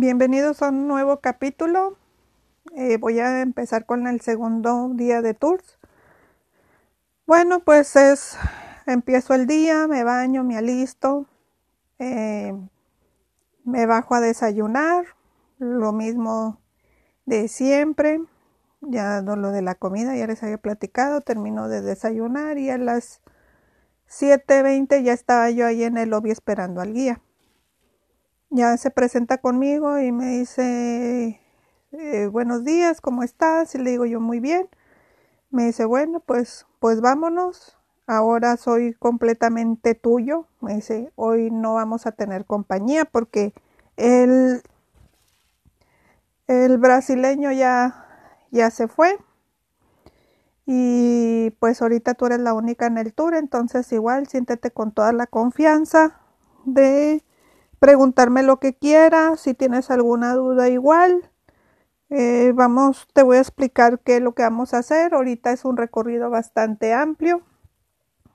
Bienvenidos a un nuevo capítulo. Eh, voy a empezar con el segundo día de tours. Bueno, pues es, empiezo el día, me baño, me alisto, eh, me bajo a desayunar, lo mismo de siempre, ya lo de la comida, ya les había platicado, termino de desayunar y a las 7.20 ya estaba yo ahí en el lobby esperando al guía. Ya se presenta conmigo y me dice, eh, buenos días, ¿cómo estás? Y le digo yo, muy bien. Me dice, bueno, pues, pues vámonos. Ahora soy completamente tuyo. Me dice, hoy no vamos a tener compañía porque el, el brasileño ya, ya se fue. Y pues ahorita tú eres la única en el tour, entonces igual siéntete con toda la confianza de preguntarme lo que quieras, si tienes alguna duda igual. Eh, vamos, te voy a explicar qué es lo que vamos a hacer. Ahorita es un recorrido bastante amplio.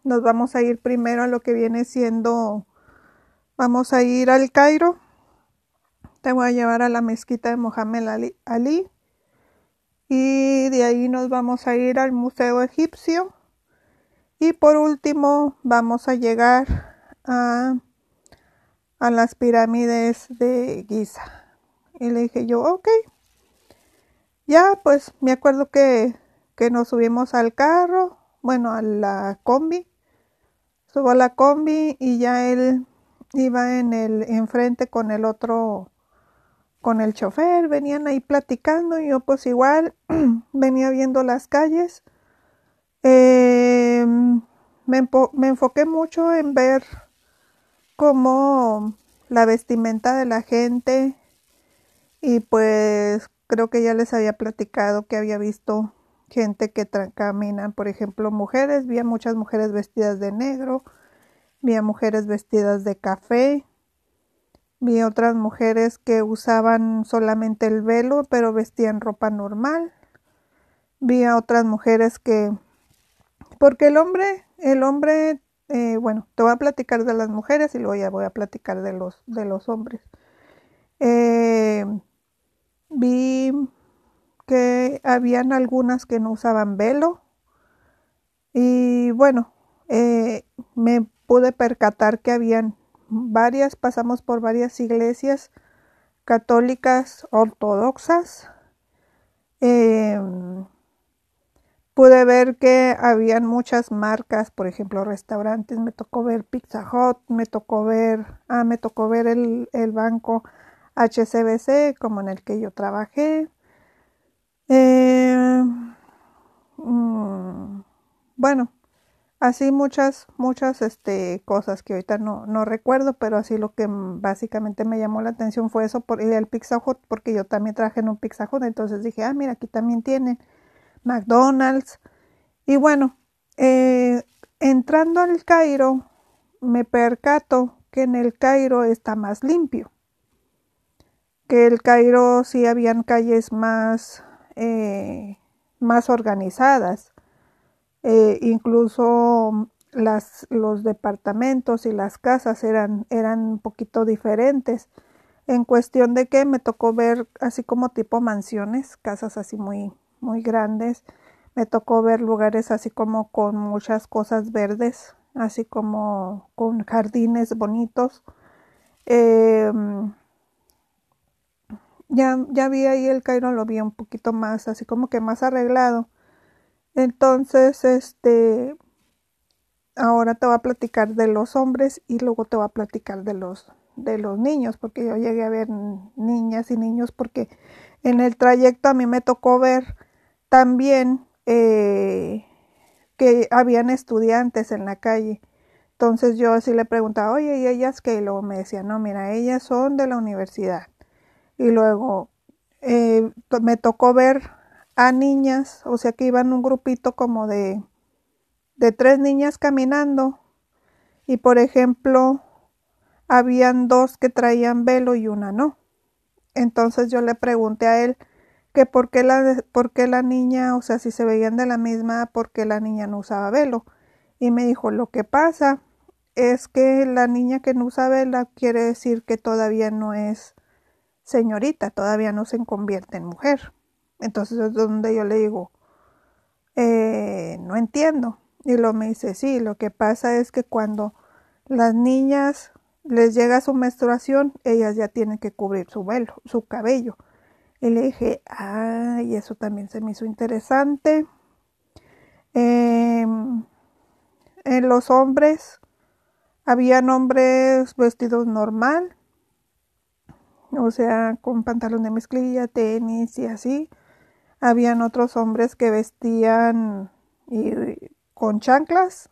Nos vamos a ir primero a lo que viene siendo, vamos a ir al Cairo. Te voy a llevar a la mezquita de Mohamed Ali, Ali y de ahí nos vamos a ir al Museo Egipcio y por último vamos a llegar a, a las pirámides de Giza. Y le dije yo, ok. Ya, pues me acuerdo que, que nos subimos al carro, bueno, a la combi. Subo a la combi y ya él iba en el enfrente con el otro con el chofer, venían ahí platicando y yo pues igual venía viendo las calles. Em, me, me, enfoqué mucho en ver cómo la vestimenta de la gente y pues creo que ya les había platicado que había visto gente que caminan, por ejemplo, mujeres, vi muchas mujeres vestidas de negro, vi mujeres vestidas de café, Vi otras mujeres que usaban solamente el velo, pero vestían ropa normal. Vi a otras mujeres que... Porque el hombre, el hombre, eh, bueno, te voy a platicar de las mujeres y luego ya voy a platicar de los, de los hombres. Eh, vi que habían algunas que no usaban velo y bueno, eh, me pude percatar que habían varias, pasamos por varias iglesias católicas ortodoxas. Em, pude ver que habían muchas marcas, por ejemplo, restaurantes, me tocó ver Pizza Hut, me tocó ver, ah, me tocó ver el, el banco HCBC, como en el que yo trabajé. Em, mm, bueno, así muchas, muchas este, cosas que ahorita no, no recuerdo, pero así lo que básicamente me llamó la atención fue eso por ir al Pizza Hut, porque yo también trabajé en un Pizza Hut, entonces dije, ah, mira, aquí también tienen McDonald's. Y bueno, eh, entrando al Cairo, me percato que en el Cairo está más limpio, que el Cairo sí habían calles más, eh, más organizadas eh, incluso las, los departamentos y las casas eran, eran un poquito diferentes en cuestión de que me tocó ver así como tipo mansiones, casas así muy, muy grandes, me tocó ver lugares así como con muchas cosas verdes, así como con jardines bonitos. Em, ya, ya vi ahí el Cairo, lo vi un poquito más, así como que más arreglado. Entonces, este, ahora te voy a platicar de los hombres y luego te voy a platicar de los, de los niños, porque yo llegué a ver niñas y niños, porque en el trayecto a mí me tocó ver también eh, que habían estudiantes en la calle. Entonces yo así le preguntaba, oye, ¿y ellas qué? Y luego me decía, no, mira, ellas son de la universidad. Y luego eh, me tocó ver a niñas, o sea que iban un grupito como de, de tres niñas caminando y por ejemplo habían dos que traían velo y una no. Entonces yo le pregunté a él que por qué la, por la niña, o sea, si se veían de la misma, por qué la niña no usaba velo. Y me dijo, lo que pasa es que la niña que no usa vela quiere decir que todavía no es señorita, todavía no se convierte en mujer. Entonces es donde yo le digo, eh, no entiendo. Y lo me dice, sí, lo que pasa es que cuando las niñas les llega su menstruación, ellas ya tienen que cubrir su velo, su cabello. Y le dije, ay, eso también se me hizo interesante. Em, en los hombres, habían hombres vestidos normal, o sea, con pantalón de mezclilla, tenis y así. Habían otros hombres que vestían con chanclas.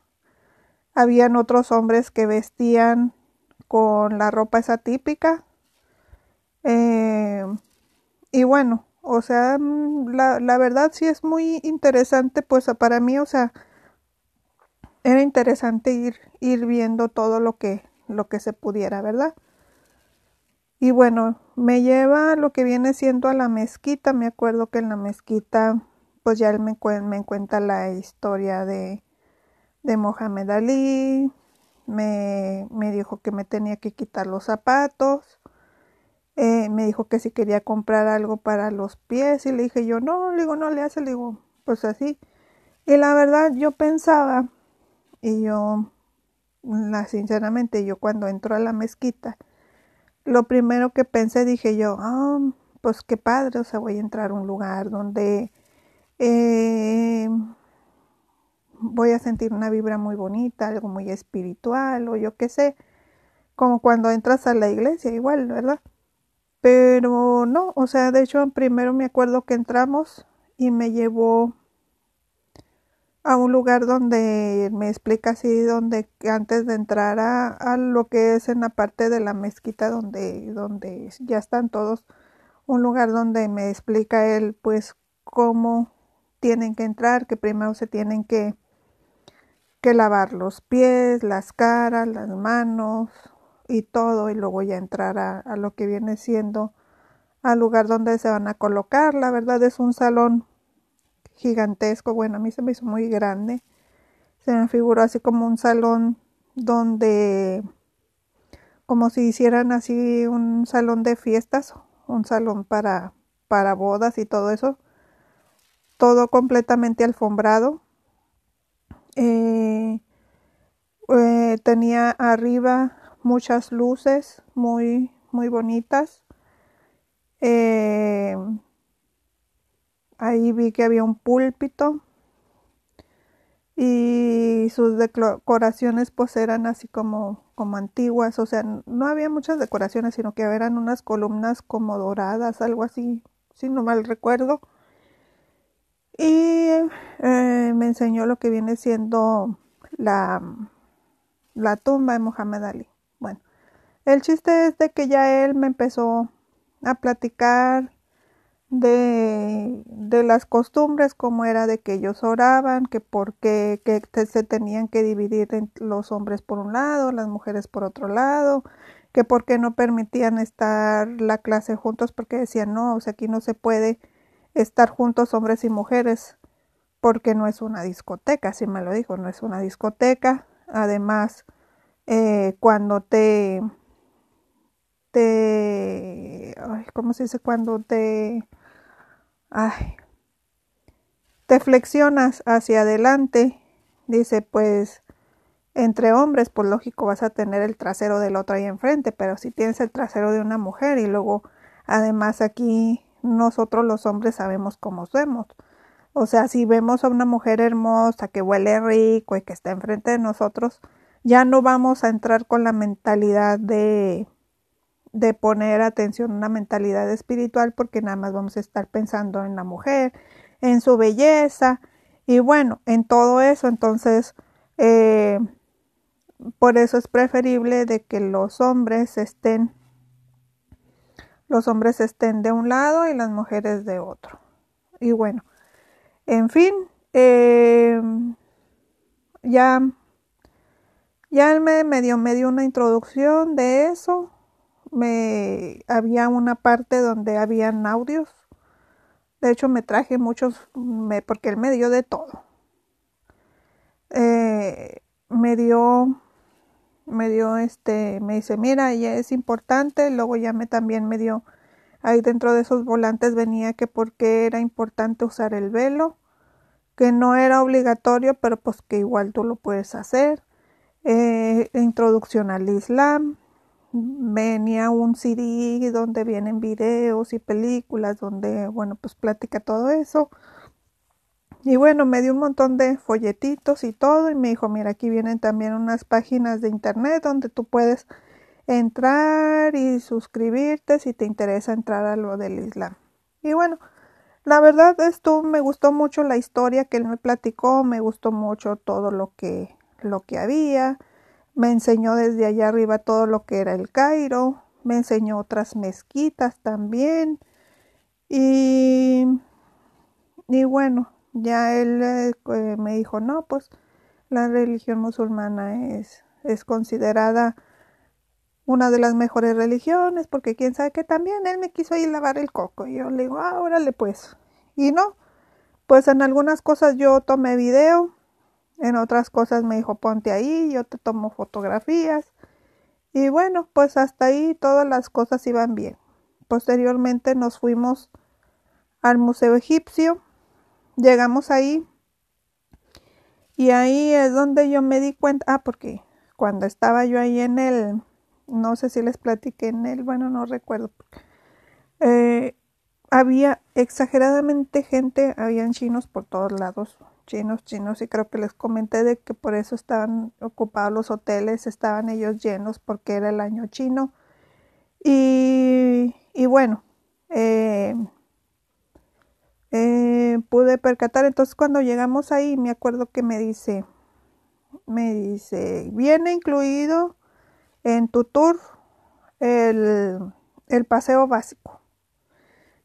Habían otros hombres que vestían con la ropa esa típica. Y bueno, o sea, mm, la, la, verdad sí es muy interesante, pues para mí, o sea, era interesante ir, ir viendo todo lo que, lo que se pudiera, ¿verdad? Y bueno, me lleva lo que viene siendo a la mezquita. Me acuerdo que en la mezquita, pues ya él me, me cuenta la historia de, de Mohamed Ali. Me, me, dijo que me tenía que quitar los zapatos. Eh, me dijo que si quería comprar algo para los pies. Y le dije yo, no, le digo, no le hace, le digo, pues así. Y la verdad, yo pensaba, y yo, la, sinceramente, yo cuando entro a la mezquita, lo primero que pensé, dije yo, ah, pues qué padre, o sea, voy a entrar a un lugar donde eh, voy a sentir una vibra muy bonita, algo muy espiritual, o yo qué sé, como cuando entras a la iglesia, igual, ¿verdad? Pero no, o sea, de hecho, primero me acuerdo que entramos y me llevó a un lugar donde me explica así, donde antes de entrar a, lo que es en la parte de la mezquita donde, donde ya están todos, un lugar donde me explica él pues cómo tienen que entrar, que primero se tienen que, que lavar los pies, las caras, las manos y todo, y luego ya entrar a, a lo que viene siendo al lugar donde se van a colocar. La verdad es un salón gigantesco. Bueno, a mí se me hizo muy grande. Se me figuró así como un salón donde, como si hicieran así un salón de fiestas, un salón para, para bodas y todo eso. Todo completamente alfombrado. Eh, eh, tenía arriba muchas luces muy, muy bonitas. Eh, Ahí vi que había un púlpito y sus decoraciones pues eran así como, como antiguas, o sea, no había muchas decoraciones, sino que eran unas columnas como doradas, algo así, si no mal recuerdo. Y eh, me enseñó lo que viene siendo la, la tumba de Mohamed Ali. El chiste es de que ya él me empezó a platicar de, de, las costumbres, como era de que ellos oraban, que porque que se tenían que dividir los hombres por un lado, las mujeres por otro lado, que porque no permitían estar la clase juntos, porque decían, no, o sea, aquí no se puede estar juntos hombres y mujeres, porque no es una discoteca, así me lo dijo, no es una discoteca. Además, eh, cuando te, te, ¿cómo se dice? Cuando te ay, te flexionas hacia adelante, dice, pues entre hombres, pues lógico vas a tener el trasero del otro ahí enfrente, pero si tienes el trasero de una mujer y luego además aquí nosotros los hombres sabemos cómo somos. O sea, si vemos a una mujer hermosa que huele rico y que está enfrente de nosotros, ya no vamos a entrar con la mentalidad de de poner atención a una mentalidad espiritual porque nada más vamos a estar pensando en la mujer, en su belleza y bueno, en todo eso. Entonces, eh, por eso es preferible de que los hombres estén, los hombres estén de un lado y las mujeres de otro. Y bueno, en fin, eh, ya, ya él me, me dio, me dio una introducción de eso me había una parte donde habían audios. De hecho, me traje muchos, me, porque él me dio de todo. Eh, me dio, me dio este, me dice, mira, ya es importante. Luego ya me también me dio ahí dentro de esos volantes venía que porque era importante usar el velo, que no era obligatorio, pero pues que igual tú lo puedes hacer. Eh, introducción al Islam, venía un CD donde vienen videos y películas, donde, bueno, pues platica todo eso. Y bueno, me dio un montón de folletitos y todo y me dijo, mira, aquí vienen también unas páginas de internet donde tú puedes entrar y suscribirte si te interesa entrar a lo del Islam. Y bueno, la verdad esto me gustó mucho la historia que él me platicó, me gustó mucho todo lo que lo que había, me enseñó desde allá arriba todo lo que era el Cairo, me enseñó otras mezquitas también y y bueno, ya él eh, me dijo, no, pues la religión musulmana es, es considerada una de las mejores religiones, porque quién sabe que también él me quiso ir lavar el coco. Y yo le digo, ah, órale pues. Y no, pues en algunas cosas yo tomé video, en otras cosas me dijo, ponte ahí, yo te tomo fotografías. Y bueno, pues hasta ahí todas las cosas iban bien. Posteriormente nos fuimos al Museo Egipcio Llegamos ahí y ahí es donde yo me di cuenta, ah, porque cuando estaba yo ahí en el, no sé si les platiqué en el, bueno, no recuerdo, eh, había exageradamente gente, habían chinos por todos lados, chinos, chinos, y creo que les comenté de que por eso estaban ocupados los hoteles, estaban ellos llenos porque era el año chino. Y, y bueno, eh, eh, pude percatar. Entonces cuando llegamos ahí, me acuerdo que me dice, me dice, viene incluido en tu tour el, el paseo básico.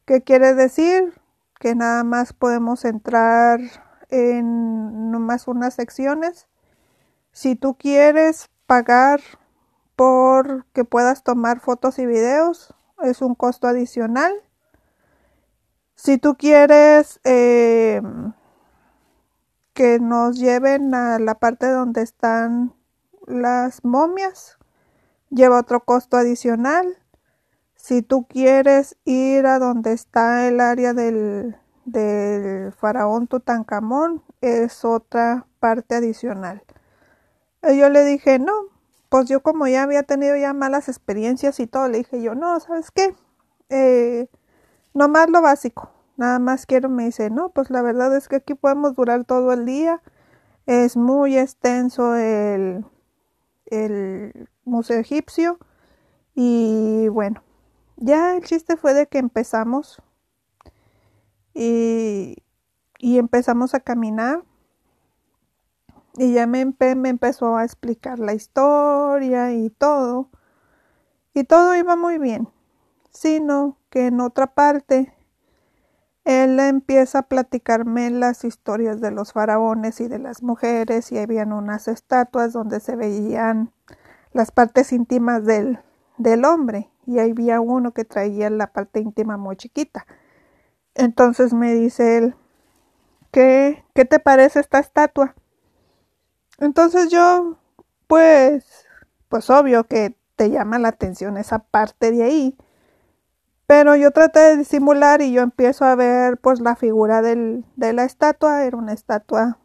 ¿Qué quiere decir? Que nada más podemos entrar en nomás unas secciones. Si tú quieres pagar por que puedas tomar fotos y videos, es un costo adicional si tú quieres eh, que nos lleven a la parte donde están las momias, lleva otro costo adicional. Si tú quieres ir a donde está el área del, del faraón Tutankamón, es otra parte adicional. Y yo le dije, no, pues yo como ya había tenido ya malas experiencias y todo, le dije yo, no, ¿sabes qué? Eh, Nomás lo básico. Nada más quiero, me dice, no, pues la verdad es que aquí podemos durar todo el día. Es muy extenso el, el museo egipcio. Y bueno, ya el chiste fue de que empezamos y, empezamos a caminar. Y ya me, me empezó a explicar la historia y todo. Y todo iba muy bien. Sino que en otra parte él empieza a platicarme las historias de los faraones y de las mujeres y habían unas estatuas donde se veían las partes íntimas del, del hombre y había uno que traía la parte íntima muy chiquita. Entonces me dice él, ¿qué, qué te parece esta estatua? Entonces yo, pues, pues obvio que te llama la atención esa parte de ahí pero yo traté de disimular y yo empiezo a ver pues la figura del, de la estatua. Era una estatua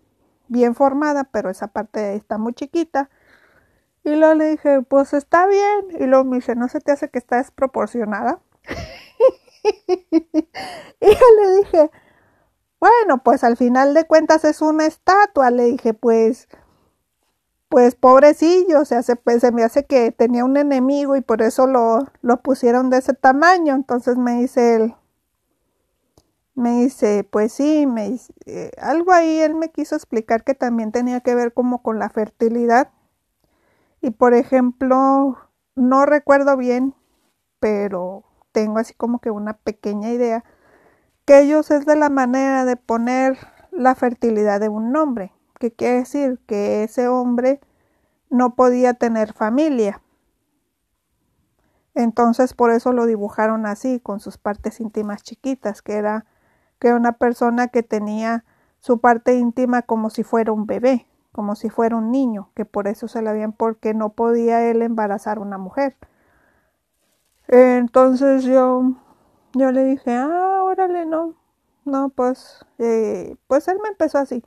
bien formada, pero esa parte está muy chiquita. Y luego le dije, pues está bien. Y luego me dice, ¿no se te hace que está desproporcionada? y yo le dije, bueno, pues al final de cuentas es una estatua. Le dije, pues pues pobrecillo, o sea, se, pues, se me hace que tenía un enemigo y por eso lo, lo pusieron de ese tamaño. Entonces me dice él, me dice, pues sí, me dice, eh, algo ahí él me quiso explicar que también tenía que ver como con la fertilidad. Y por ejemplo, no recuerdo bien, pero tengo así como que una pequeña idea, que ellos es de la manera de poner la fertilidad de un nombre que quiere decir que ese hombre no podía tener familia. Entonces por eso lo dibujaron así, con sus partes íntimas chiquitas, que era que una persona que tenía su parte íntima como si fuera un bebé, como si fuera un niño, que por eso se la habían porque no podía él embarazar a una mujer. Entonces yo yo le dije, ah, órale, no, no, pues, eh, pues él me empezó así.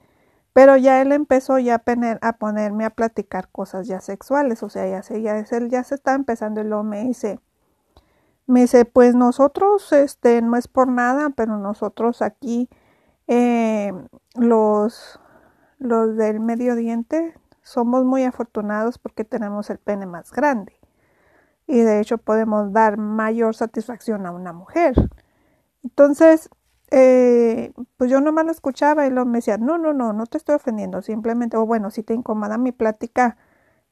Pero ya él empezó ya a, ponerme a platicar cosas ya sexuales, o sea, ya se, ya él ya se está empezando y luego me dice, me dice, pues nosotros, este, no es por nada, pero nosotros aquí, eh, los, los del medio diente, somos muy afortunados porque tenemos el pene más grande. Y de hecho podemos dar mayor satisfacción a una mujer. Entonces, eh, pues yo nomás lo escuchaba y luego me decía, no, no, no, no te estoy ofendiendo, simplemente, o bueno, si te incomoda mi plática,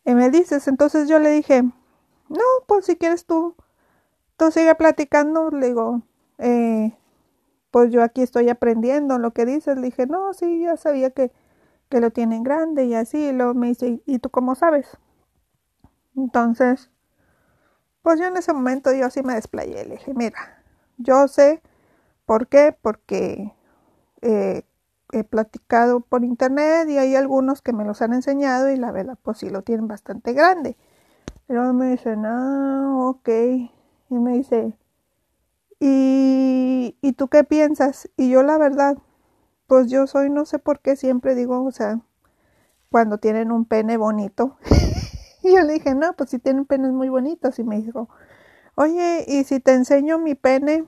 y me dices, entonces yo le dije, no, pues si quieres tú, tú sigue platicando, le digo, eh, pues yo aquí estoy aprendiendo lo que dices, le dije, no, sí, ya sabía que, que lo tienen grande y así, y luego me dice, ¿y tú cómo sabes? Entonces, pues yo en ese momento yo sí me desplayé, le dije, mira, yo sé ¿Por qué? Porque eh, he platicado por internet y hay algunos que me los han enseñado y la verdad pues sí lo tienen bastante grande. Pero me dicen, ah, ok. Y me dice, ¿y, ¿y tú qué piensas? Y yo la verdad, pues yo soy, no sé por qué siempre digo, o sea, cuando tienen un pene bonito. y yo le dije, no, pues si tienen penes muy bonitos. Y me dijo, oye, ¿y si te enseño mi pene?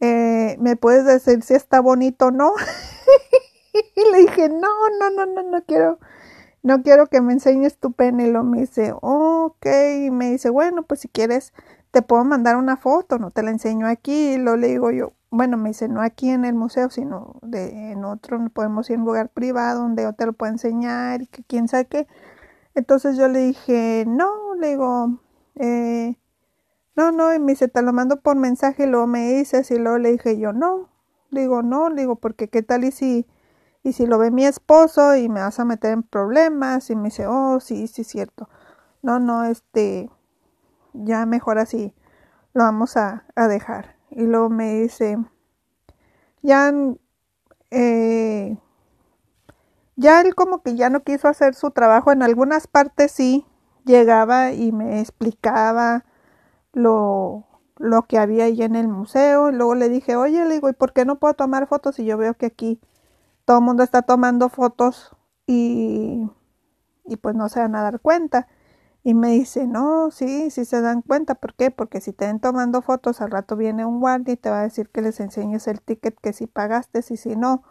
Eh, ¿me puedes decir si está bonito o no? y le dije, no, no, no, no, no quiero, no quiero que me enseñes tu pene. Y lo me dice, ok, y me dice, bueno, pues si quieres, te puedo mandar una foto, no te la enseño aquí. Y lo le digo yo, bueno, me dice, no aquí en el museo, sino de, en otro, podemos ir en un lugar privado donde yo te lo puedo enseñar y que quién sabe qué. Entonces yo le dije, no, le digo, eh, no, no, y me dice, te lo mando por mensaje y luego me dices y luego le dije yo, no, digo, no, digo, porque qué tal y si, y si lo ve mi esposo y me vas a meter en problemas y me dice, oh, sí, sí, cierto. No, no, este, ya mejor así, lo vamos a, a dejar. Y luego me dice, ya, eh, ya él como que ya no quiso hacer su trabajo, en algunas partes sí, llegaba y me explicaba, lo, lo que había ahí en el museo. Luego le dije, oye, le digo, ¿y por qué no puedo tomar fotos? Y yo veo que aquí todo el mundo está tomando fotos y, y pues no se van a dar cuenta. Y me dice, no, sí, sí se dan cuenta. ¿Por qué? Porque si te ven tomando fotos, al rato viene un guardia y te va a decir que les enseñes el ticket que si pagaste y si no,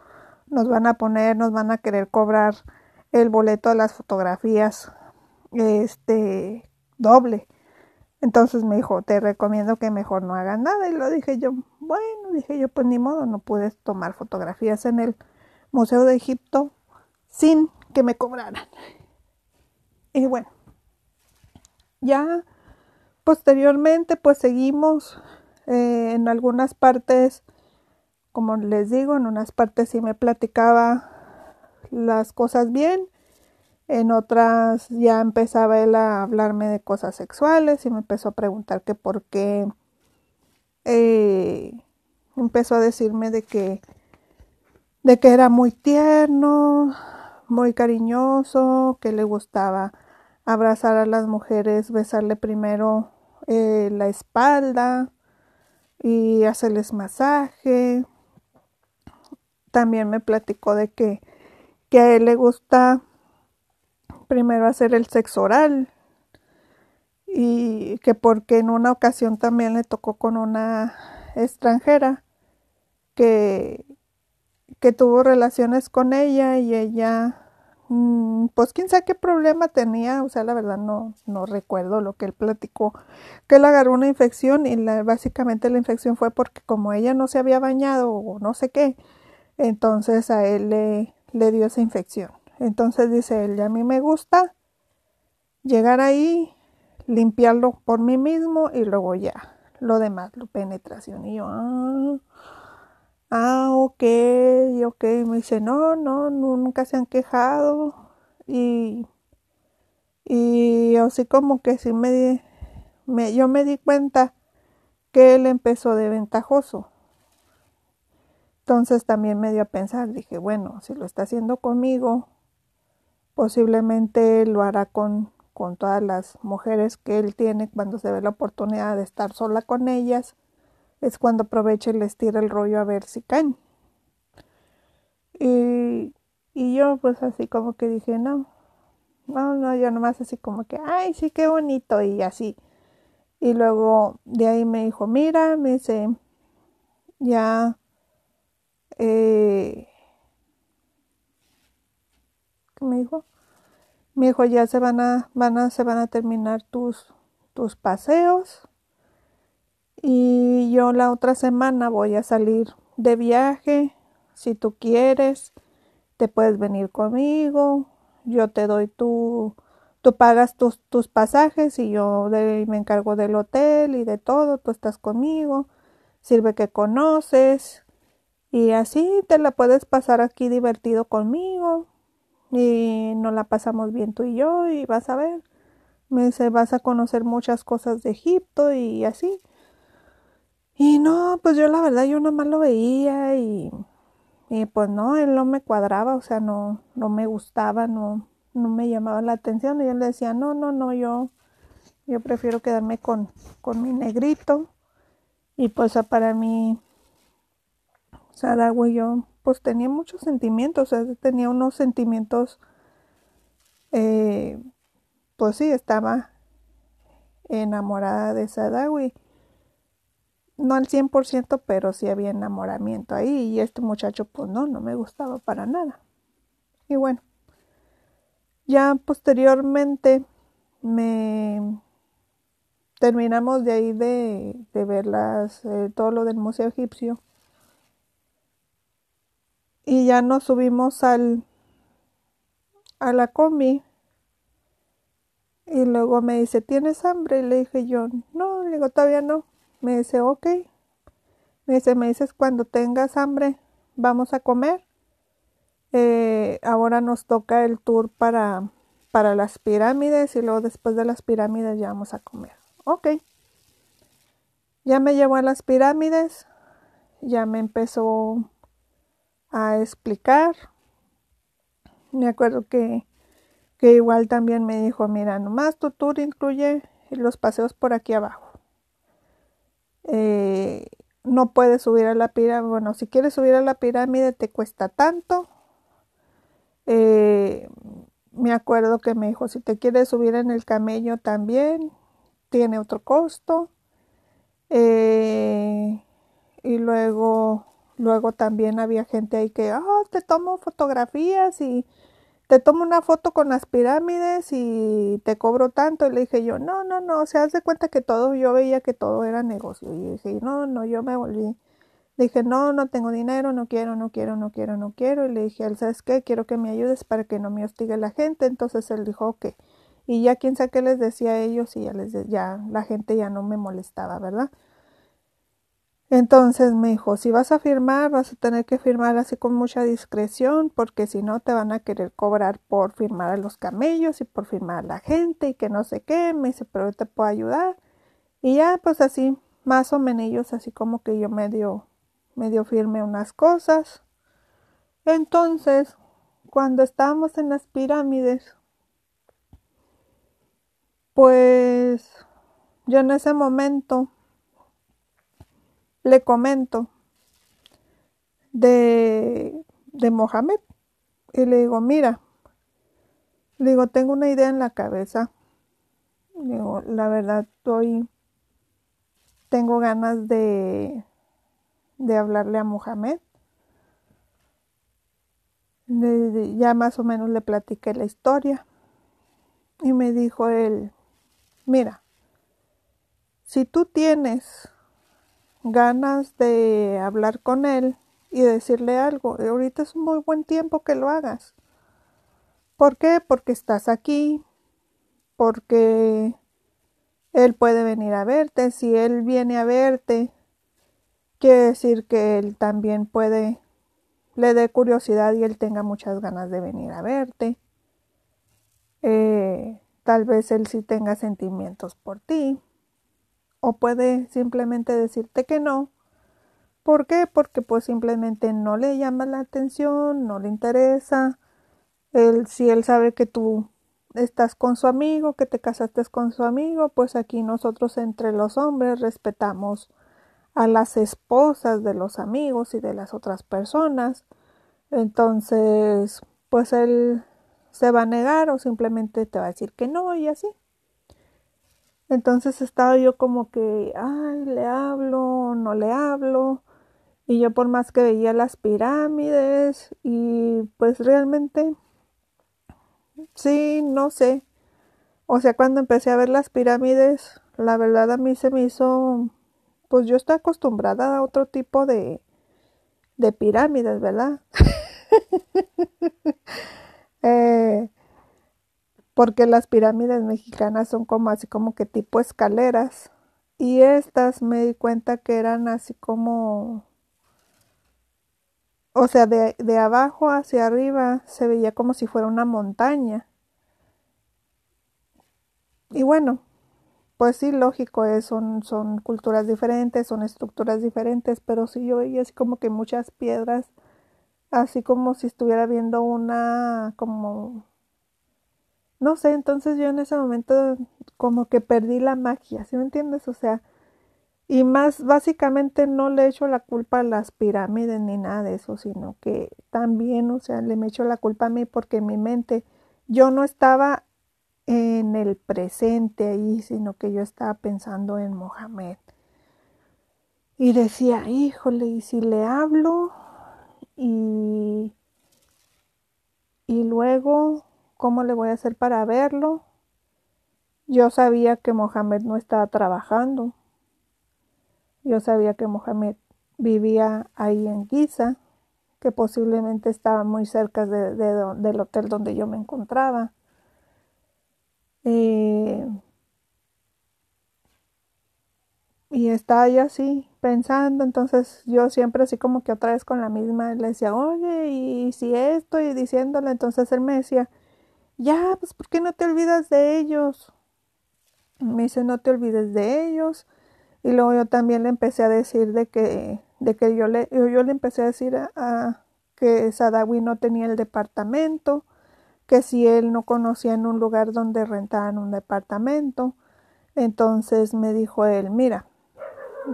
nos van a poner, nos van a querer cobrar el boleto de las fotografías este doble. Entonces me dijo, te recomiendo que mejor no hagas nada. Y lo dije yo, bueno, dije yo, pues ni modo, no pude tomar fotografías en el Museo de Egipto sin que me cobraran. Y bueno, ya posteriormente pues seguimos eh, en algunas partes, como les digo, en unas partes sí me platicaba las cosas bien en otras ya empezaba él a hablarme de cosas sexuales y me empezó a preguntar que por qué eh, empezó a decirme de que de que era muy tierno, muy cariñoso, que le gustaba abrazar a las mujeres, besarle primero eh, la espalda y hacerles masaje. También me platicó de que, que a él le gusta primero hacer el sexo oral y que porque en una ocasión también le tocó con una extranjera que, que tuvo relaciones con ella y ella mm, pues quién sabe qué problema tenía, o sea, la verdad no, no recuerdo lo que él platicó, que él agarró una infección y básicamente la infección fue porque como ella no se había bañado o no sé qué, entonces a él le, le dio esa infección. Entonces dice él, a mí me gusta llegar ahí, limpiarlo por mí mismo y luego ya, lo demás, lo penetración. Y yo, ah, ah, ok, ok. Me dice, no, no, nunca se han quejado. Y, y así como que sí me, me, yo me di cuenta que él empezó de ventajoso. Entonces también me dio a pensar, dije, bueno, si lo está haciendo conmigo, Posiblemente lo hará con, con todas las mujeres que él tiene cuando se ve la oportunidad de estar sola con ellas, es cuando aprovecha y les tira el rollo a ver si caen. Y, y yo pues así como que dije, no, no, no, yo nomás así como que, ay, sí, qué bonito y así. Y luego de ahí me dijo, mira, me dice, ya, eh, ¿qué me dijo? Me dijo, ya se van a, van a, se van a terminar tus, tus paseos. Y yo la otra semana voy a salir de viaje. Si tú quieres, te puedes venir conmigo. Yo te doy tu, tú pagas tus, tus pasajes y yo me encargo del hotel y de todo. Tú estás conmigo. Sirve que conoces. Y así te la puedes pasar aquí divertido conmigo. Y nos la pasamos bien tú y yo y vas a ver, me dice, vas a conocer muchas cosas de Egipto y así. Y no, pues yo la verdad yo nada más lo veía y, y pues no, él no me cuadraba, o sea, no, no me gustaba, no, no me llamaba la atención. Y él decía, no, no, no, yo, yo prefiero quedarme con, con mi negrito y pues para mí, o sea, y yo pues tenía muchos sentimientos, o sea, tenía unos sentimientos, eh, pues sí, estaba enamorada de Sadawi. No al 100%, pero sí había enamoramiento ahí y este muchacho pues no, no me gustaba para nada. Y bueno, ya posteriormente me terminamos de ahí de, de ver las, eh, todo lo del Museo Egipcio y ya nos subimos al a la combi. Y luego me dice ¿tienes hambre? y le dije yo no, le digo todavía no me dice ok me dice me dices cuando tengas hambre vamos a comer. Eh, ahora nos toca el tour para para las pirámides y luego después de las pirámides ya vamos a comer ok. Ya me llevó a las pirámides ya me empezó a explicar. Me acuerdo que, que igual también me dijo, mira, nomás tu tour incluye los paseos por aquí abajo. Eh, no puedes subir a la pirámide. Bueno, si quieres subir a la pirámide te cuesta tanto. Eh, me acuerdo que me dijo, si te quieres subir en el camello también, tiene otro costo. Eh, y luego Luego también había gente ahí que, oh, te tomo fotografías y te tomo una foto con las pirámides y te cobro tanto. Y le dije yo, no, no, no, se hace cuenta que todo, yo veía que todo era negocio. Y dije, no, no, yo me volví. dije, no, no tengo dinero, no quiero, no quiero, no quiero, no quiero. Y le dije, él, ¿sabes qué? Quiero que me ayudes para que no me hostigue la gente. Entonces él dijo, ok. Y ya quién sabe qué les decía a ellos y ya, les ya la gente ya no me molestaba, ¿verdad? Entonces me dijo, si vas a firmar, vas a tener que firmar así con mucha discreción, porque si no te van a querer cobrar por firmar a los camellos y por firmar a la gente y que no sé qué. Me dice, pero te puedo ayudar. Y ya, pues así, más o menos, así como que yo medio, medio firme unas cosas. Entonces, cuando estábamos en las pirámides, pues yo en ese momento le comento de, de Mohamed y le digo, mira, le digo, tengo una idea en la cabeza. digo, la verdad, estoy, tengo ganas de, de hablarle a Mohamed. ya más o menos le platiqué la historia. Y me dijo él, mira, si tú tienes ganas de hablar con él y decirle algo. Ahorita es un muy buen tiempo que lo hagas. ¿Por qué? Porque estás aquí, porque él puede venir a verte. Si él viene a verte, quiere decir que él también puede, le dé curiosidad y él tenga muchas ganas de venir a verte. Eh, tal vez él sí tenga sentimientos por ti o puede simplemente decirte que no. ¿Por qué? Porque pues simplemente no le llama la atención, no le interesa. Él, si él sabe que tú estás con su amigo, que te casaste con su amigo, pues aquí nosotros entre los hombres respetamos a las esposas de los amigos y de las otras personas. Entonces, pues él se va a negar o simplemente te va a decir que no y así. Entonces estaba yo como que, ay, le hablo, no le hablo. Y yo por más que veía las pirámides y pues realmente, sí, no sé. O sea, cuando empecé a ver las pirámides, la verdad a mí se me hizo, pues yo estoy acostumbrada a otro tipo de, de pirámides, ¿verdad? eh, porque las pirámides mexicanas son como así como que tipo escaleras. Y estas me di cuenta que eran así como o sea de, de abajo hacia arriba se veía como si fuera una montaña. Y bueno pues sí lógico es, son, son culturas diferentes son estructuras diferentes pero sí yo veía así como que muchas piedras así como si estuviera viendo una como no sé, entonces yo en ese momento como que perdí la magia, ¿sí me entiendes? O sea, y más básicamente no le echo la culpa a las pirámides ni nada de eso, sino que también, o sea, le me echo la culpa a mí porque en mi mente yo no estaba en el presente ahí, sino que yo estaba pensando en Mohamed. Y decía, híjole, ¿y si le hablo? Y, y luego ¿Cómo le voy a hacer para verlo? Yo sabía que Mohamed no estaba trabajando. Yo sabía que Mohamed vivía ahí en Giza, que posiblemente estaba muy cerca del hotel donde yo me encontraba. Eh, y estaba yo así pensando, entonces yo siempre así como que otra vez con la misma le decía, oye, y si esto, y diciéndole, entonces él me decía, ya, pues ¿por qué no te olvidas de ellos? Me dice, no te olvides de ellos. Y luego yo también le empecé a decir de que, de que yo, le, yo, le empecé a decir a, que Sadawi no tenía el departamento, que si él no conocía en un lugar donde rentaban un departamento. Entonces me dijo él, mira,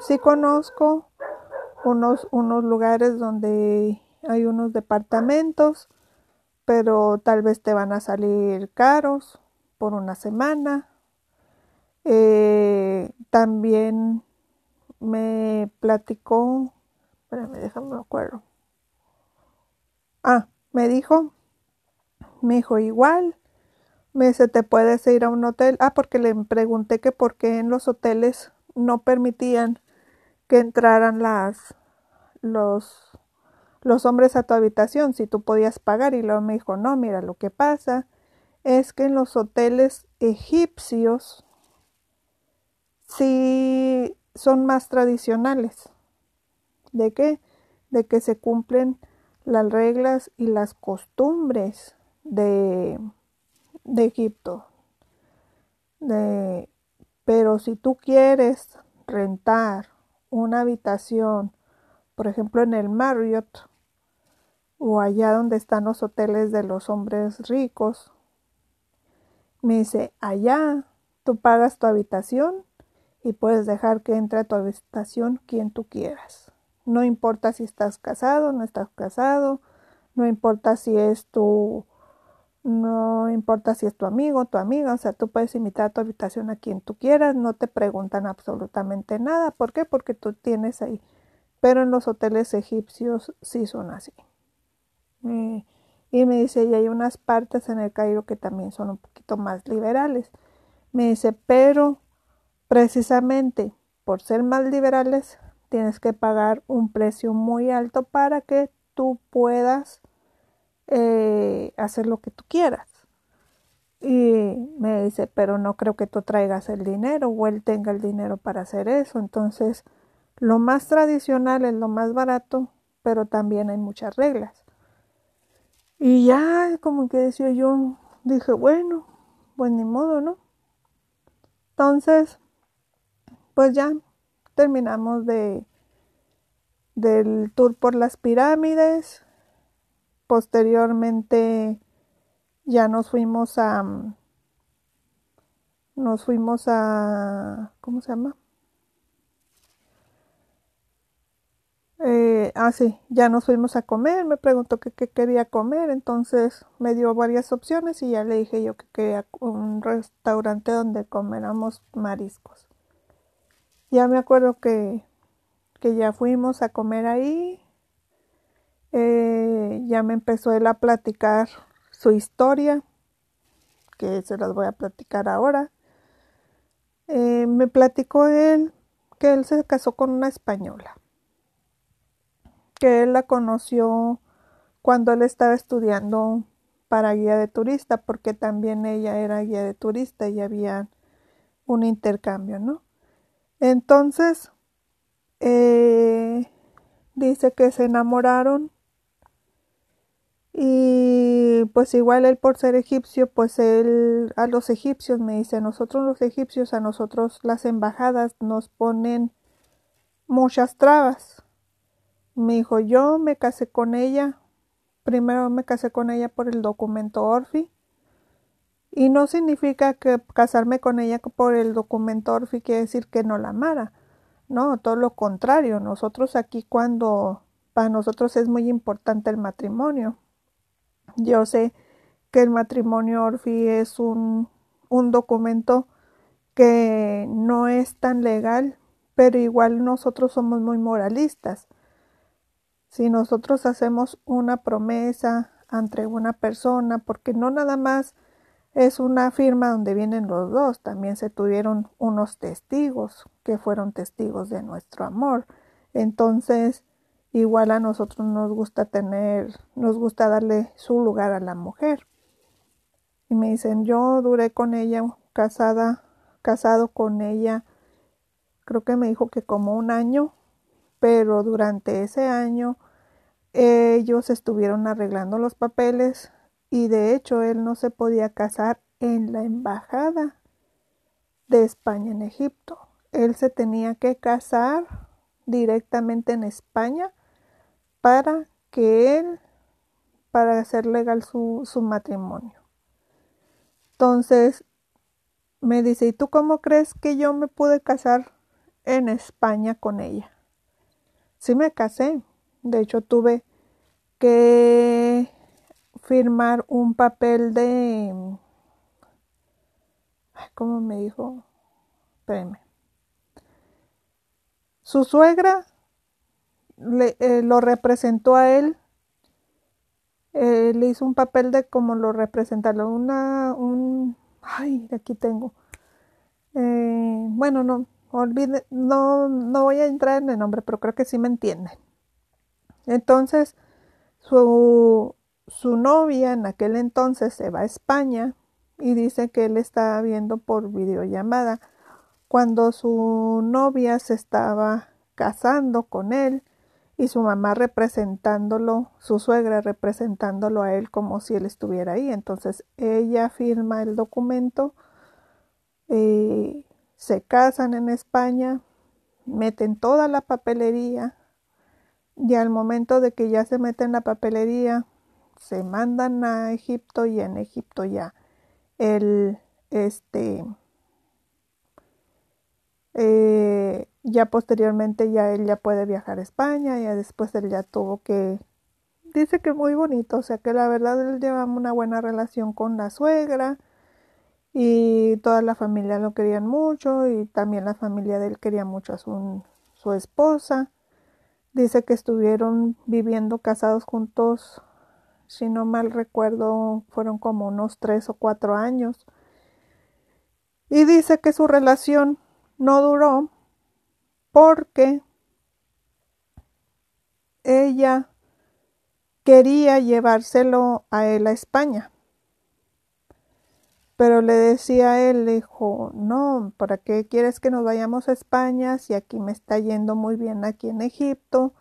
sí conozco unos, unos lugares donde hay unos departamentos, pero tal vez te van a salir caros por una semana. Eh, también me platicó, espérame, déjame me acuerdo. Ah, me dijo, me dijo igual, me dice, ¿te puedes ir a un hotel? Ah, porque le pregunté que por qué en los hoteles no permitían que entraran las, los, los hombres a tu habitación si tú podías pagar y luego me dijo, no, mira, lo que pasa es que en los hoteles egipcios sí son más tradicionales. ¿De qué? De que se cumplen las reglas y las costumbres de, de Egipto. De, pero si tú quieres rentar una habitación, por ejemplo en el Marriott, o allá donde están los hoteles de los hombres ricos. Me dice, allá tú pagas tu habitación y puedes dejar que entre a tu habitación quien tú quieras. No importa si estás casado, no estás casado, no importa si es tu no importa si es tu amigo, tu amiga, o sea, tú puedes invitar a tu habitación a quien tú quieras, no te preguntan absolutamente nada. ¿Por qué? Porque tú tienes ahí. Pero en los hoteles egipcios sí son así y me dice, y hay unas partes en el Cairo que también son un poquito más liberales. Me dice, pero precisamente por ser más liberales tienes que pagar un precio muy alto para que tú puedas eh, hacer lo que tú quieras. Y me dice, pero no creo que tú traigas el dinero o él tenga el dinero para hacer eso. Entonces, lo más tradicional es lo más barato, pero también hay muchas reglas. Y ya como que decía yo, dije, bueno, pues ni modo, ¿no? Entonces, pues ya terminamos de del tour por las pirámides. Posteriormente ya nos fuimos a nos fuimos a ¿cómo se llama? Ah, sí, ya nos fuimos a comer, me preguntó qué quería comer, entonces me dio varias opciones y ya le dije yo que quería un restaurante donde comeramos mariscos. Ya me acuerdo que, que ya fuimos a comer ahí, eh, ya me empezó él a platicar su historia, que se las voy a platicar ahora. Eh, me platicó él que él se casó con una española que él la conoció cuando él estaba estudiando para guía de turista, porque también ella era guía de turista y había un intercambio, ¿no? Entonces, eh, dice que se enamoraron y pues igual él por ser egipcio, pues él a los egipcios me dice, nosotros los egipcios, a nosotros las embajadas nos ponen muchas trabas me dijo, yo me casé con ella, primero me casé con ella por el documento Orfi, y no significa que casarme con ella por el documento Orfi quiere decir que no la amara, no, todo lo contrario, nosotros aquí cuando para nosotros es muy importante el matrimonio. Yo sé que el matrimonio Orfi es un, un documento que no es tan legal, pero igual nosotros somos muy moralistas. Si nosotros hacemos una promesa ante una persona, porque no nada más es una firma donde vienen los dos, también se tuvieron unos testigos que fueron testigos de nuestro amor. Entonces, igual a nosotros nos gusta tener, nos gusta darle su lugar a la mujer. Y me dicen, yo duré con ella casada, casado con ella, creo que me dijo que como un año, pero durante ese año ellos estuvieron arreglando los papeles y de hecho él no se podía casar en la embajada de España en Egipto. Él se tenía que casar directamente en España para que él, para hacer legal su, su matrimonio. Entonces, me dice, ¿y tú cómo crees que yo me pude casar en España con ella? Sí me casé. De hecho, tuve que firmar un papel de... ¿Cómo me dijo? Espérenme. Su suegra le, eh, lo representó a él. Eh, le hizo un papel de como lo representarlo. Una, un... Ay, aquí tengo. Eh, bueno, no, olvide, no, no voy a entrar en el nombre, pero creo que sí me entienden. Entonces, su, su novia en aquel entonces se va a España y dice que él estaba viendo por videollamada cuando su novia se estaba casando con él y su mamá representándolo, su suegra representándolo a él como si él estuviera ahí. Entonces ella firma el documento, eh, se casan en España, meten toda la papelería, y al momento de que ya se meten en la papelería, se mandan a Egipto y en Egipto ya el este eh, ya posteriormente ya él ya puede viajar a España, ya después él ya tuvo que dice que muy bonito, o sea que la verdad él lleva una buena relación con la suegra y toda la familia lo querían mucho y también la familia de él quería mucho a su esposa. Dice que estuvieron viviendo casados juntos, si no mal recuerdo, fueron como unos tres o cuatro años. Y dice que su relación no duró porque ella quería llevárselo a él a España. Pero le decía a él, dijo, no, ¿para qué quieres que nos vayamos a España si aquí me está yendo muy bien aquí en Egipto?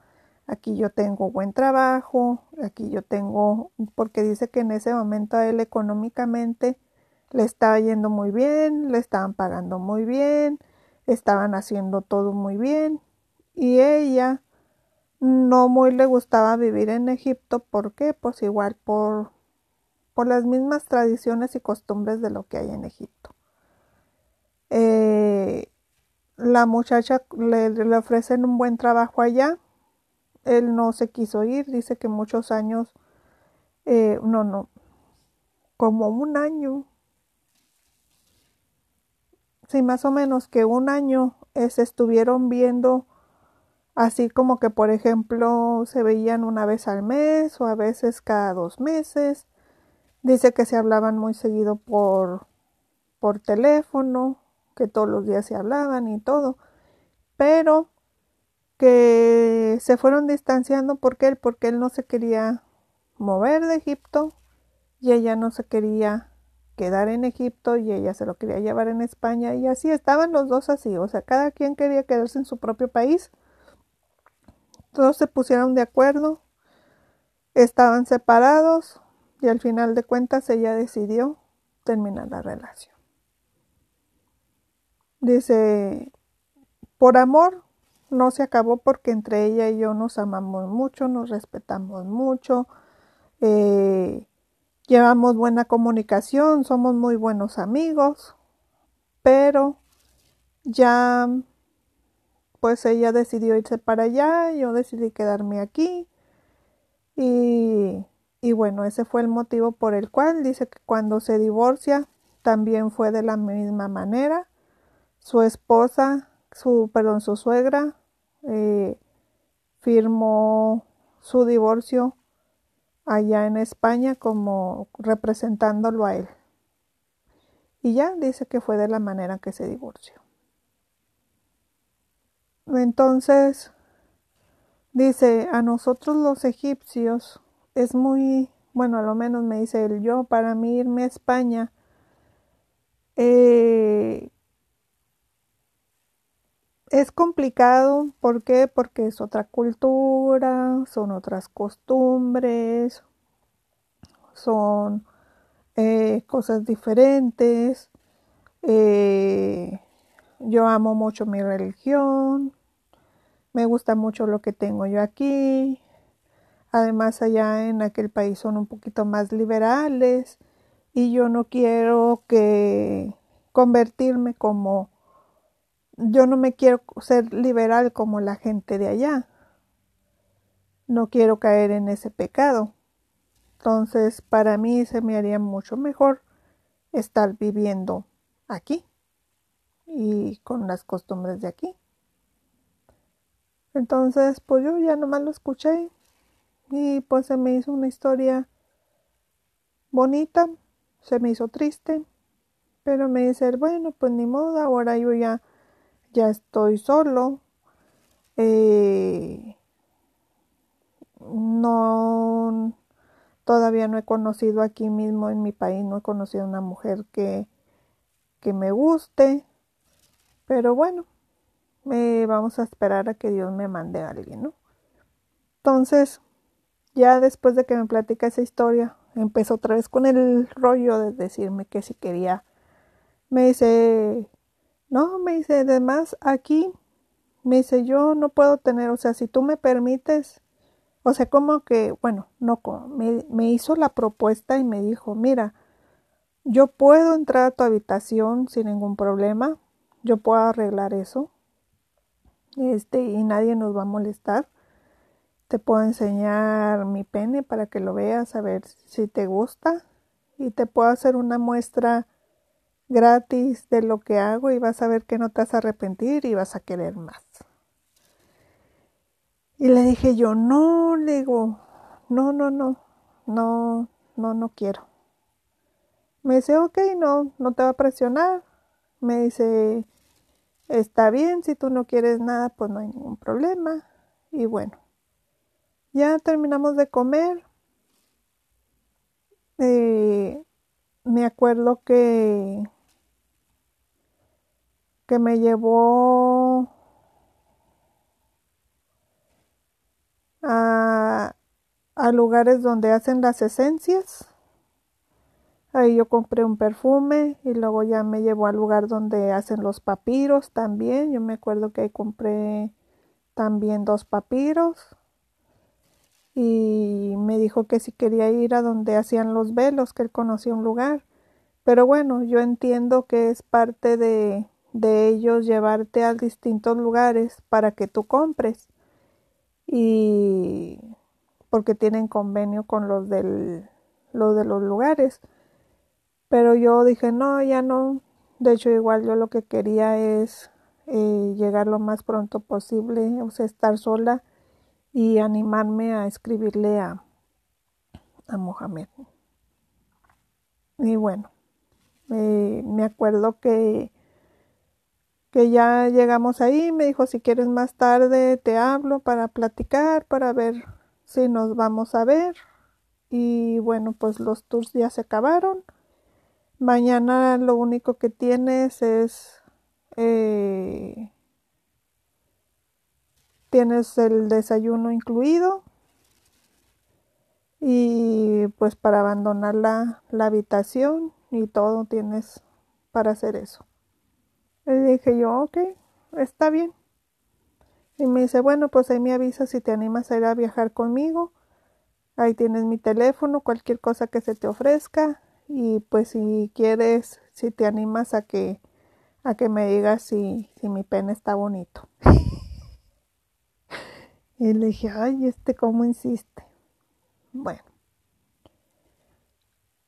Aquí yo tengo buen trabajo, aquí yo tengo, porque dice que en ese momento a él económicamente le estaba yendo muy bien, le estaban pagando muy bien, estaban haciendo todo muy bien y ella no muy le gustaba vivir en Egipto, ¿por qué? Pues igual por por las mismas tradiciones y costumbres de lo que hay en Egipto. Eh, la muchacha le, ofrecen un buen trabajo allá él no se quiso ir, dice que muchos años, eh, no, no, como un año, sí, más o menos que un año se estuvieron viendo así como que, por ejemplo, se veían una vez al mes o a veces cada dos meses. Dice que se hablaban muy seguido por, por teléfono, que todos los días se hablaban y todo, pero que se fueron distanciando porque él, porque él no se quería mover de Egipto y ella no se quería quedar en Egipto y ella se lo quería llevar en España y así estaban los dos así, o sea, cada quien quería quedarse en su propio país. Todos se pusieron de acuerdo, estaban separados y al final de cuentas ella decidió terminar la relación. Dice, por amor no se acabó porque entre ella y yo nos amamos mucho, nos respetamos mucho, eh, llevamos buena comunicación, somos muy buenos amigos, pero ya pues ella decidió irse para allá, yo decidí quedarme aquí y, y bueno, ese fue el motivo por el cual dice que cuando se divorcia también fue de la misma manera su esposa, su, perdón, su suegra, eh, firmó su divorcio allá en España como representándolo a él. Y ya dice que fue de la manera que se divorció. Entonces, dice, a nosotros los egipcios es muy, bueno, a lo menos me dice él, yo para mí irme a España, eh, es complicado, ¿por qué? Porque es otra cultura, son otras costumbres, son eh, cosas diferentes. Eh, yo amo mucho mi religión, me gusta mucho lo que tengo yo aquí. Además, allá en aquel país son un poquito más liberales y yo no quiero que convertirme como yo no me quiero ser liberal como la gente de allá. No quiero caer en ese pecado. Entonces, para mí se me haría mucho mejor estar viviendo aquí y con las costumbres de aquí. Entonces, pues yo ya nomás lo escuché y pues se me hizo una historia bonita, se me hizo triste, pero me dice, bueno, pues ni modo, ahora yo ya ya estoy solo. Eh, no, todavía no he conocido aquí mismo en mi país, no he conocido una mujer que, que me guste, pero bueno, vamos a esperar a que Dios me mande a alguien, ¿no? Entonces, ya después de que me platica esa historia, empezó otra vez con el rollo de decirme que si quería, me dice, no, me dice, además aquí, me dice, yo no puedo tener, o sea, si tú me permites, o sea, como que, bueno, no, me, me hizo la propuesta y me dijo, mira, yo puedo entrar a tu habitación sin ningún problema, yo puedo arreglar eso, este, y nadie nos va a molestar. Te puedo enseñar mi pene para que lo veas, a ver si te gusta, y te puedo hacer una muestra gratis de lo que hago y vas a ver que no te vas a arrepentir y vas a querer más. Y le dije yo, no, le digo, no, no, no, no, no, no quiero. Me dice, ok, no, no te va a presionar. Me dice, está bien, si tú no quieres nada, pues no hay ningún problema. Y bueno, ya terminamos de comer. Eh, me acuerdo que que me llevó a, lugares donde hacen las esencias. Ahí yo compré un perfume y luego ya me llevó al lugar donde hacen los papiros también. Yo me acuerdo que ahí compré también dos papiros y me dijo que si quería ir a donde hacían los velos, que él conocía un lugar. Pero bueno, yo entiendo que es parte de, de ellos llevarte a distintos lugares para que tú compres. y porque tienen convenio con los del los de los lugares. Pero yo dije, no, ya no. De hecho, igual yo lo que quería es eh, llegar lo más pronto posible, o sea, estar sola y animarme a escribirle a, a Mohamed. Y bueno, eh, me acuerdo que, que ya llegamos ahí, me dijo, si quieres más tarde te hablo para platicar, para ver si nos vamos a ver. Y bueno, pues los tours ya se acabaron. Mañana lo único que tienes es... Eh, tienes el desayuno incluido y pues para abandonar la, habitación y todo tienes para hacer eso. Le dije yo, ok, está bien. Y me dice, bueno, pues ahí me avisa si te animas a ir a viajar conmigo. Ahí tienes mi teléfono, cualquier cosa que se te ofrezca. Y pues si quieres, si te animas a que, a que me digas si, si mi pene está bonito. y le dije, ay, este cómo insiste. Bueno,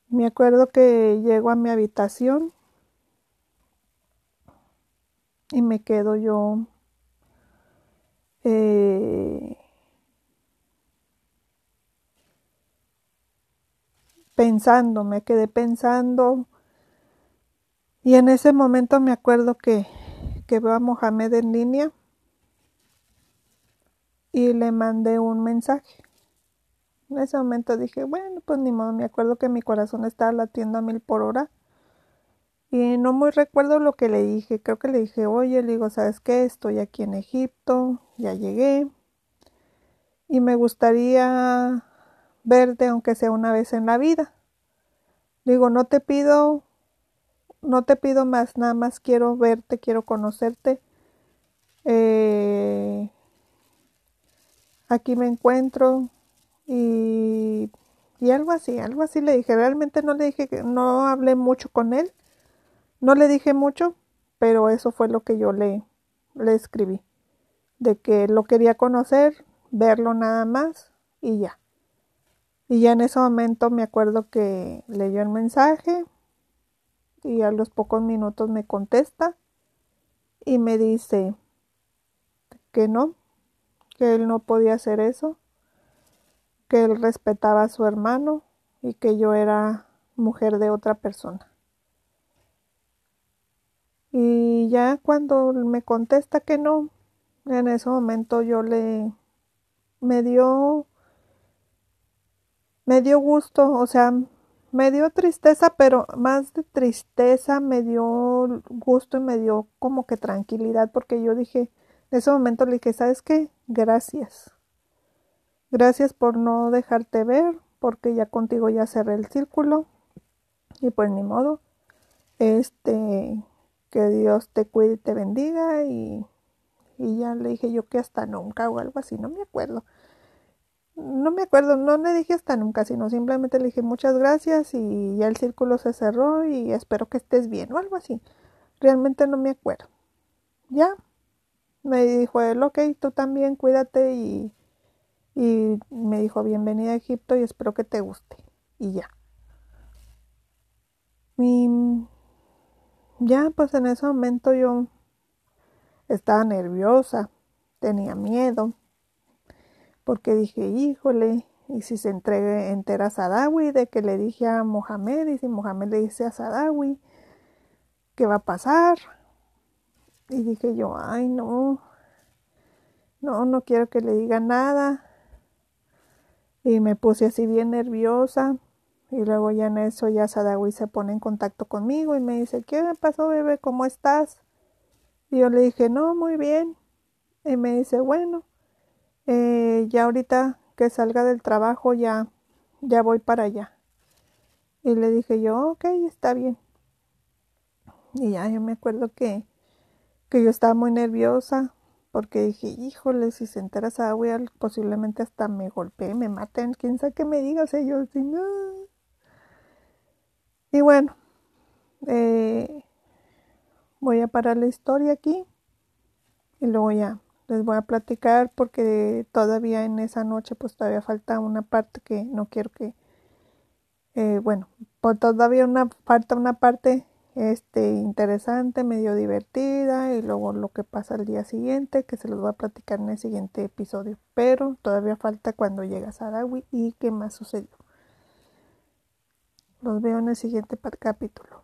me acuerdo que llego a mi habitación y me quedo yo eh, pensando, me quedé pensando. Y en ese momento me acuerdo que, que veo a Mohamed en línea y le mandé un mensaje. En ese momento dije, bueno, pues ni modo, me acuerdo que mi corazón estaba latiendo a mil por hora. Y no muy recuerdo lo que le dije. Creo que le dije, oye, le digo, ¿sabes qué? Estoy aquí en Egipto, ya llegué. Y me gustaría verte, aunque sea una vez en la vida. Digo, no te pido, no te pido más, nada más quiero verte, quiero conocerte. Eh, aquí me encuentro, y, y algo así, algo así le dije. Realmente no le dije no hablé mucho con él, no le dije mucho, pero eso fue lo que yo le, le escribí, de que lo quería conocer, verlo nada más y ya. Y ya en ese momento me acuerdo que leyó el mensaje y a los pocos minutos me contesta y me dice que no, que él no podía hacer eso, que él respetaba a su hermano y que yo era mujer de otra persona. Y ya cuando me contesta que no, en ese momento yo le me dio me dio gusto, o sea, me dio tristeza, pero más de tristeza me dio gusto y me dio como que tranquilidad porque yo dije, en ese momento le dije, ¿sabes qué? Gracias. Gracias por no dejarte ver, porque ya contigo ya cerré el círculo. Y pues ni modo. Este, que Dios te cuide y te bendiga. Y, y ya le dije yo que hasta nunca o algo así, no me acuerdo. No me acuerdo, no le dije hasta nunca, sino simplemente le dije muchas gracias y ya el círculo se cerró y espero que estés bien o algo así. Realmente no me acuerdo. Ya, me dijo él, ok, tú también cuídate y y me dijo bienvenida a Egipto y espero que te guste y ya. Y ya pues en ese momento yo estaba nerviosa tenía miedo porque dije híjole y si se entregue entera a Sadawi de que le dije a Mohamed y si Mohamed le dice a Sadawi qué va a pasar y dije yo ay no no no quiero que le diga nada y me puse así bien nerviosa y luego ya en eso ya Sadawi se pone en contacto conmigo y me dice, ¿qué pasó bebé? ¿Cómo estás? Y yo le dije, no, muy bien. Y me dice, bueno, eh, ya ahorita que salga del trabajo ya, ya voy para allá. Y le dije yo, ok, está bien. Y ya yo me acuerdo que, que yo estaba muy nerviosa porque dije, híjole, si se entera esa posiblemente hasta me golpee, me maten, quién sabe qué me diga, o no. Y bueno, eh, voy a parar la historia aquí y luego ya les voy a platicar porque todavía en esa noche pues todavía falta una parte que no quiero que eh, bueno pues todavía una falta una parte este interesante medio divertida y luego lo que pasa el día siguiente que se los voy a platicar en el siguiente episodio. Pero todavía falta cuando llega Sarawi y qué más sucedió. Los veo en el siguiente capítulo